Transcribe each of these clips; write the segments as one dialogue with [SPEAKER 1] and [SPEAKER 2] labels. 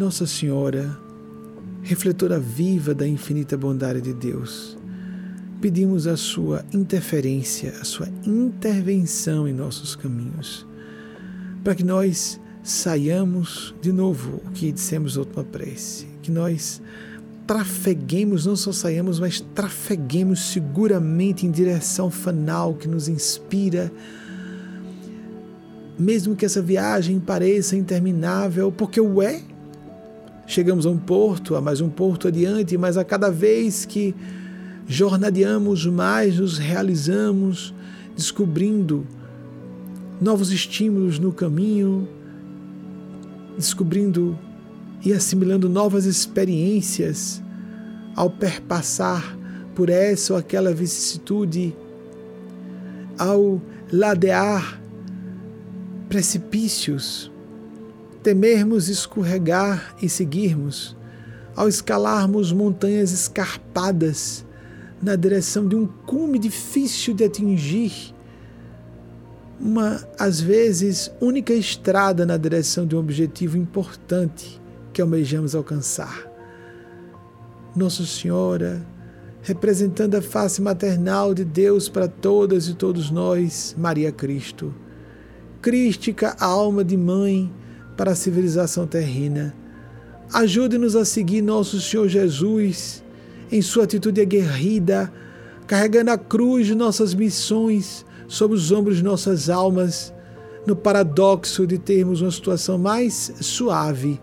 [SPEAKER 1] Nossa Senhora, refletora viva da infinita bondade de Deus, pedimos a sua interferência, a sua intervenção em nossos caminhos, para que nós saiamos de novo o que dissemos na última prece, que nós trafeguemos, não só saiamos, mas trafeguemos seguramente em direção final que nos inspira, mesmo que essa viagem pareça interminável, porque o é. Chegamos a um porto, a mais um porto adiante, mas a cada vez que jornadeamos mais, nos realizamos, descobrindo novos estímulos no caminho, descobrindo e assimilando novas experiências ao perpassar por essa ou aquela vicissitude, ao ladear precipícios, temermos escorregar e seguirmos, ao escalarmos montanhas escarpadas na direção de um cume difícil de atingir uma, às vezes, única estrada na direção de um objetivo importante que almejamos alcançar. Nossa Senhora, representando a face maternal de Deus para todas e todos nós, Maria Cristo, crística alma de mãe para a civilização terrena, ajude-nos a seguir nosso Senhor Jesus em sua atitude aguerrida, carregando a cruz de nossas missões sobre os ombros de nossas almas, no paradoxo de termos uma situação mais suave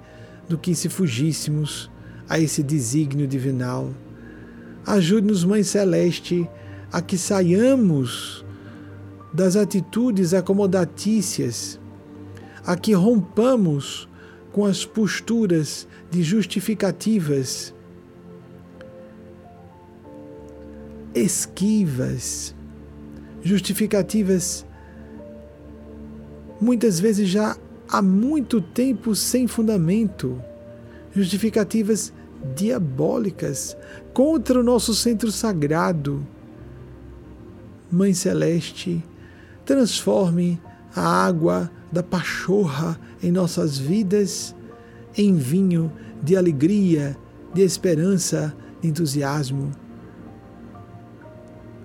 [SPEAKER 1] do que se fugíssemos a esse desígnio divinal. Ajude-nos, Mãe Celeste, a que saiamos das atitudes acomodatícias, a que rompamos com as posturas de justificativas esquivas justificativas muitas vezes já há muito tempo sem fundamento, justificativas diabólicas contra o nosso centro sagrado. Mãe Celeste, transforme a água da pachorra em nossas vidas em vinho de alegria, de esperança, de entusiasmo.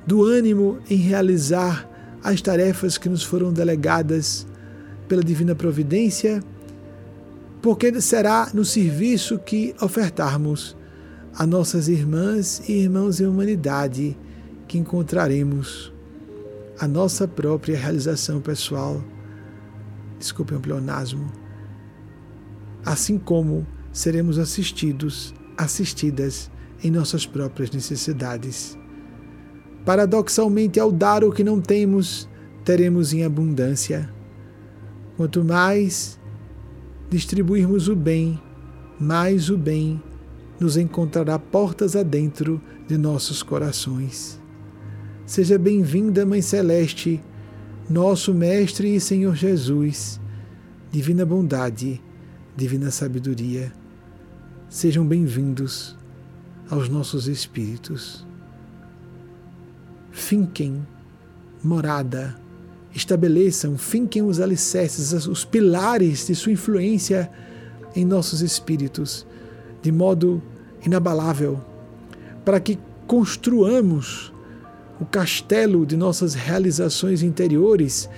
[SPEAKER 1] Do ânimo em realizar as tarefas que nos foram delegadas pela divina providência, porque será no serviço que ofertarmos a nossas irmãs e irmãos em humanidade que encontraremos a nossa própria realização pessoal. Desculpem o pleonasmo. Assim como seremos assistidos, assistidas em nossas próprias necessidades. Paradoxalmente, ao dar o que não temos, teremos em abundância. Quanto mais distribuirmos o bem, mais o bem nos encontrará portas adentro de nossos corações. Seja bem-vinda, Mãe Celeste, nosso Mestre e Senhor Jesus, divina bondade, divina sabedoria. Sejam bem-vindos aos nossos espíritos finquem morada, estabeleçam, finquem os alicerces, os pilares de sua influência em nossos espíritos, de modo inabalável, para que construamos o castelo de nossas realizações interiores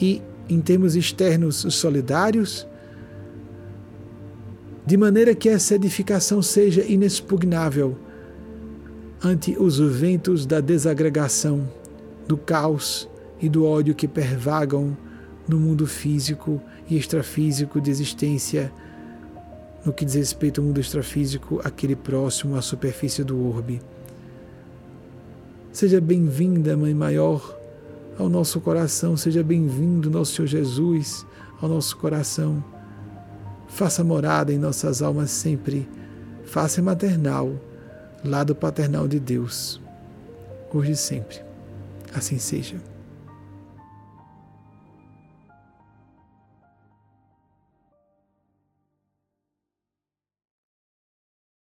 [SPEAKER 1] e, em termos externos, solidários, de maneira que essa edificação seja inexpugnável ante os ventos da desagregação, do caos e do ódio que pervagam no mundo físico e extrafísico de existência, no que diz respeito ao mundo extrafísico, aquele próximo à superfície do orbe. Seja bem-vinda, Mãe Maior, ao nosso coração, seja bem-vindo, nosso Senhor Jesus, ao nosso coração. Faça morada em nossas almas sempre, faça maternal lado paternal de Deus, hoje e sempre. Assim seja.